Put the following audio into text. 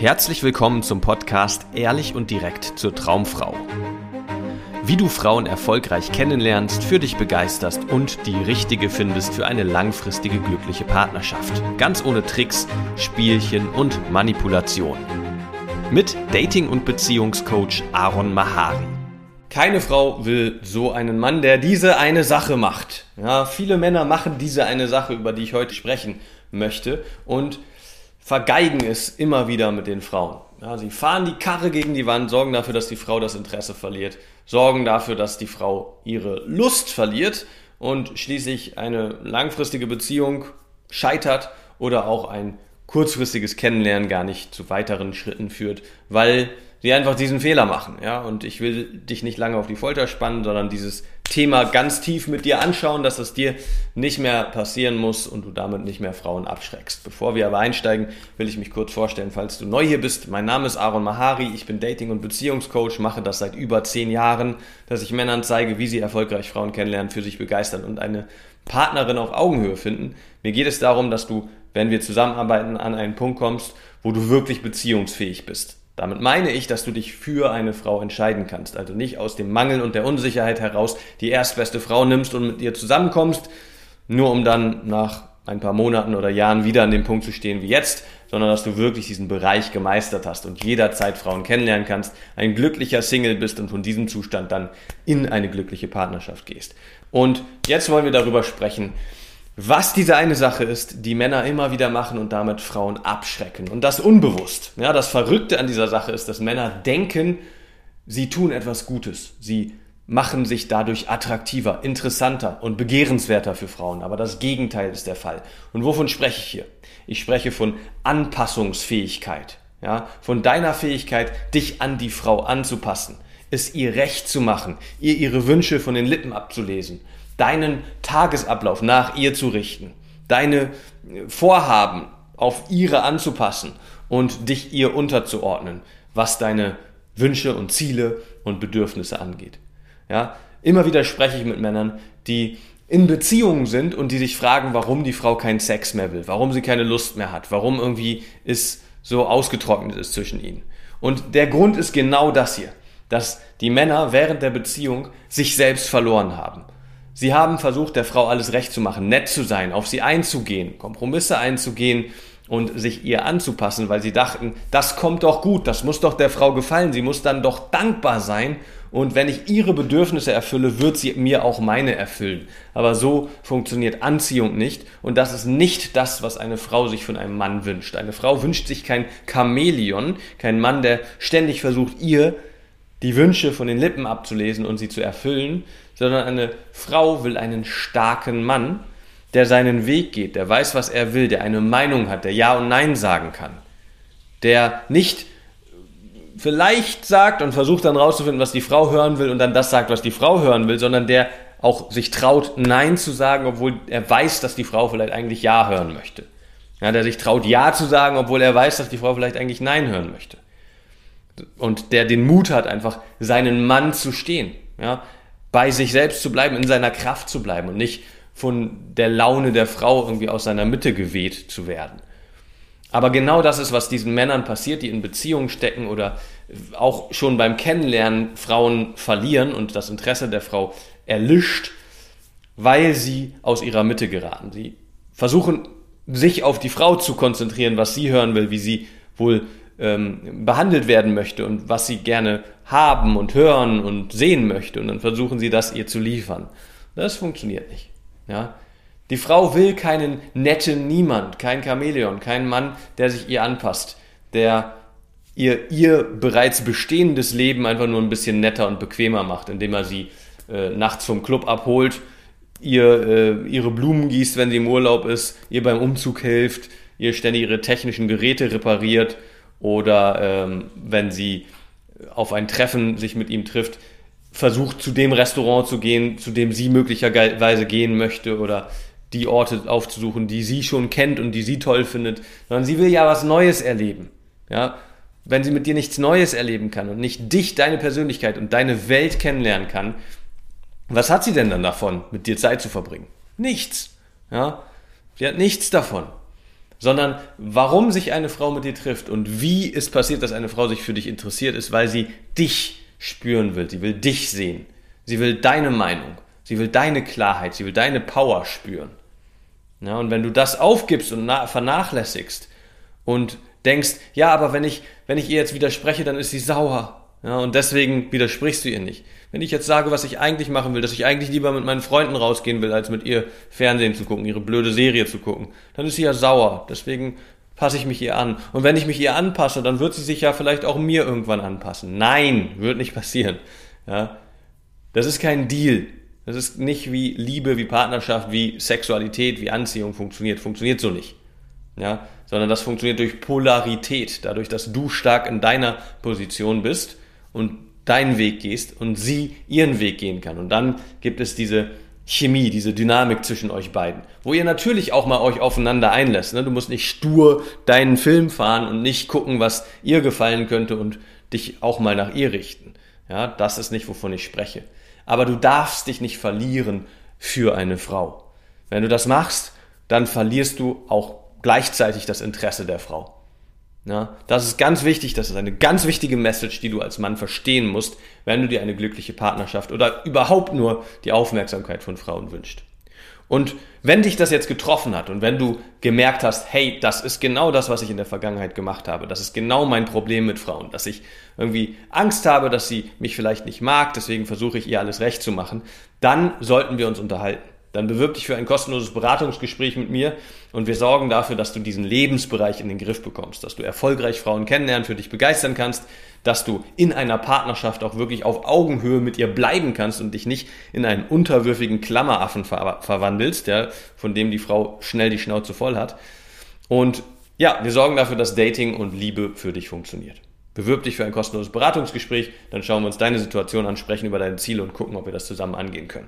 Herzlich willkommen zum Podcast Ehrlich und direkt zur Traumfrau. Wie du Frauen erfolgreich kennenlernst, für dich begeisterst und die richtige findest für eine langfristige glückliche Partnerschaft. Ganz ohne Tricks, Spielchen und Manipulation. Mit Dating- und Beziehungscoach Aaron Mahari. Keine Frau will so einen Mann, der diese eine Sache macht. Ja, viele Männer machen diese eine Sache, über die ich heute sprechen möchte und vergeigen es immer wieder mit den Frauen. Ja, sie fahren die Karre gegen die Wand, sorgen dafür, dass die Frau das Interesse verliert, sorgen dafür, dass die Frau ihre Lust verliert und schließlich eine langfristige Beziehung scheitert oder auch ein kurzfristiges Kennenlernen gar nicht zu weiteren Schritten führt, weil sie einfach diesen Fehler machen. Ja, und ich will dich nicht lange auf die Folter spannen, sondern dieses Thema ganz tief mit dir anschauen, dass es dir nicht mehr passieren muss und du damit nicht mehr Frauen abschreckst. Bevor wir aber einsteigen, will ich mich kurz vorstellen, falls du neu hier bist. Mein Name ist Aaron Mahari, ich bin Dating- und Beziehungscoach, mache das seit über zehn Jahren, dass ich Männern zeige, wie sie erfolgreich Frauen kennenlernen, für sich begeistern und eine Partnerin auf Augenhöhe finden. Mir geht es darum, dass du, wenn wir zusammenarbeiten, an einen Punkt kommst, wo du wirklich beziehungsfähig bist. Damit meine ich, dass du dich für eine Frau entscheiden kannst. Also nicht aus dem Mangel und der Unsicherheit heraus die erstbeste Frau nimmst und mit ihr zusammenkommst, nur um dann nach ein paar Monaten oder Jahren wieder an dem Punkt zu stehen wie jetzt, sondern dass du wirklich diesen Bereich gemeistert hast und jederzeit Frauen kennenlernen kannst, ein glücklicher Single bist und von diesem Zustand dann in eine glückliche Partnerschaft gehst. Und jetzt wollen wir darüber sprechen, was diese eine Sache ist, die Männer immer wieder machen und damit Frauen abschrecken. Und das unbewusst. Ja, das Verrückte an dieser Sache ist, dass Männer denken, sie tun etwas Gutes. Sie machen sich dadurch attraktiver, interessanter und begehrenswerter für Frauen. Aber das Gegenteil ist der Fall. Und wovon spreche ich hier? Ich spreche von Anpassungsfähigkeit. Ja, von deiner Fähigkeit, dich an die Frau anzupassen, es ihr recht zu machen, ihr ihre Wünsche von den Lippen abzulesen, deinen Tagesablauf nach ihr zu richten, deine Vorhaben auf ihre anzupassen und dich ihr unterzuordnen, was deine Wünsche und Ziele und Bedürfnisse angeht. Ja, immer wieder spreche ich mit Männern, die in Beziehungen sind und die sich fragen, warum die Frau keinen Sex mehr will, warum sie keine Lust mehr hat, warum irgendwie es so ausgetrocknet ist zwischen ihnen. Und der Grund ist genau das hier, dass die Männer während der Beziehung sich selbst verloren haben. Sie haben versucht, der Frau alles recht zu machen, nett zu sein, auf sie einzugehen, Kompromisse einzugehen und sich ihr anzupassen, weil sie dachten, das kommt doch gut, das muss doch der Frau gefallen, sie muss dann doch dankbar sein und wenn ich ihre Bedürfnisse erfülle, wird sie mir auch meine erfüllen. Aber so funktioniert Anziehung nicht und das ist nicht das, was eine Frau sich von einem Mann wünscht. Eine Frau wünscht sich kein Chamäleon, kein Mann, der ständig versucht, ihr die Wünsche von den Lippen abzulesen und sie zu erfüllen, sondern eine Frau will einen starken Mann, der seinen Weg geht, der weiß, was er will, der eine Meinung hat, der Ja und Nein sagen kann, der nicht vielleicht sagt und versucht dann rauszufinden, was die Frau hören will und dann das sagt, was die Frau hören will, sondern der auch sich traut, Nein zu sagen, obwohl er weiß, dass die Frau vielleicht eigentlich Ja hören möchte. Ja, der sich traut, Ja zu sagen, obwohl er weiß, dass die Frau vielleicht eigentlich Nein hören möchte und der den Mut hat, einfach seinen Mann zu stehen, ja, bei sich selbst zu bleiben, in seiner Kraft zu bleiben und nicht von der Laune der Frau irgendwie aus seiner Mitte geweht zu werden. Aber genau das ist, was diesen Männern passiert, die in Beziehungen stecken oder auch schon beim Kennenlernen Frauen verlieren und das Interesse der Frau erlischt, weil sie aus ihrer Mitte geraten. Sie versuchen, sich auf die Frau zu konzentrieren, was sie hören will, wie sie wohl ähm, behandelt werden möchte und was sie gerne haben und hören und sehen möchte. Und dann versuchen sie das ihr zu liefern. Das funktioniert nicht. Ja? Die Frau will keinen netten Niemand, kein Chamäleon, keinen Mann, der sich ihr anpasst, der ihr, ihr bereits bestehendes Leben einfach nur ein bisschen netter und bequemer macht, indem er sie äh, nachts vom Club abholt, ihr äh, ihre Blumen gießt, wenn sie im Urlaub ist, ihr beim Umzug hilft, ihr ständig ihre technischen Geräte repariert oder ähm, wenn sie auf ein Treffen sich mit ihm trifft, versucht zu dem Restaurant zu gehen, zu dem sie möglicherweise gehen möchte oder die Orte aufzusuchen, die sie schon kennt und die sie toll findet, sondern sie will ja was Neues erleben. Ja, wenn sie mit dir nichts Neues erleben kann und nicht dich, deine Persönlichkeit und deine Welt kennenlernen kann, was hat sie denn dann davon, mit dir Zeit zu verbringen? Nichts. Ja, sie hat nichts davon. Sondern warum sich eine Frau mit dir trifft und wie es passiert, dass eine Frau sich für dich interessiert, ist, weil sie dich spüren will. Sie will dich sehen. Sie will deine Meinung. Sie will deine Klarheit. Sie will deine Power spüren. Ja, und wenn du das aufgibst und vernachlässigst und denkst, ja, aber wenn ich, wenn ich ihr jetzt widerspreche, dann ist sie sauer. Ja, und deswegen widersprichst du ihr nicht. Wenn ich jetzt sage, was ich eigentlich machen will, dass ich eigentlich lieber mit meinen Freunden rausgehen will, als mit ihr Fernsehen zu gucken, ihre blöde Serie zu gucken, dann ist sie ja sauer. Deswegen passe ich mich ihr an. Und wenn ich mich ihr anpasse, dann wird sie sich ja vielleicht auch mir irgendwann anpassen. Nein, wird nicht passieren. Ja, das ist kein Deal. Das ist nicht wie Liebe, wie Partnerschaft, wie Sexualität, wie Anziehung funktioniert. Funktioniert so nicht. Ja, sondern das funktioniert durch Polarität, dadurch, dass du stark in deiner Position bist und deinen Weg gehst und sie ihren Weg gehen kann. Und dann gibt es diese Chemie, diese Dynamik zwischen euch beiden, wo ihr natürlich auch mal euch aufeinander einlässt. Ne? Du musst nicht stur deinen Film fahren und nicht gucken, was ihr gefallen könnte und dich auch mal nach ihr richten. Ja, das ist nicht, wovon ich spreche. Aber du darfst dich nicht verlieren für eine Frau. Wenn du das machst, dann verlierst du auch gleichzeitig das Interesse der Frau. Ja, das ist ganz wichtig, das ist eine ganz wichtige Message, die du als Mann verstehen musst, wenn du dir eine glückliche Partnerschaft oder überhaupt nur die Aufmerksamkeit von Frauen wünschst. Und wenn dich das jetzt getroffen hat und wenn du gemerkt hast, hey, das ist genau das, was ich in der Vergangenheit gemacht habe, das ist genau mein Problem mit Frauen, dass ich irgendwie Angst habe, dass sie mich vielleicht nicht mag, deswegen versuche ich ihr alles recht zu machen, dann sollten wir uns unterhalten dann bewirb dich für ein kostenloses Beratungsgespräch mit mir und wir sorgen dafür, dass du diesen Lebensbereich in den Griff bekommst, dass du erfolgreich Frauen kennenlernen, für dich begeistern kannst, dass du in einer Partnerschaft auch wirklich auf Augenhöhe mit ihr bleiben kannst und dich nicht in einen unterwürfigen Klammeraffen ver verwandelst, ja, von dem die Frau schnell die Schnauze voll hat. Und ja, wir sorgen dafür, dass Dating und Liebe für dich funktioniert. Bewirb dich für ein kostenloses Beratungsgespräch, dann schauen wir uns deine Situation an, sprechen über deine Ziele und gucken, ob wir das zusammen angehen können.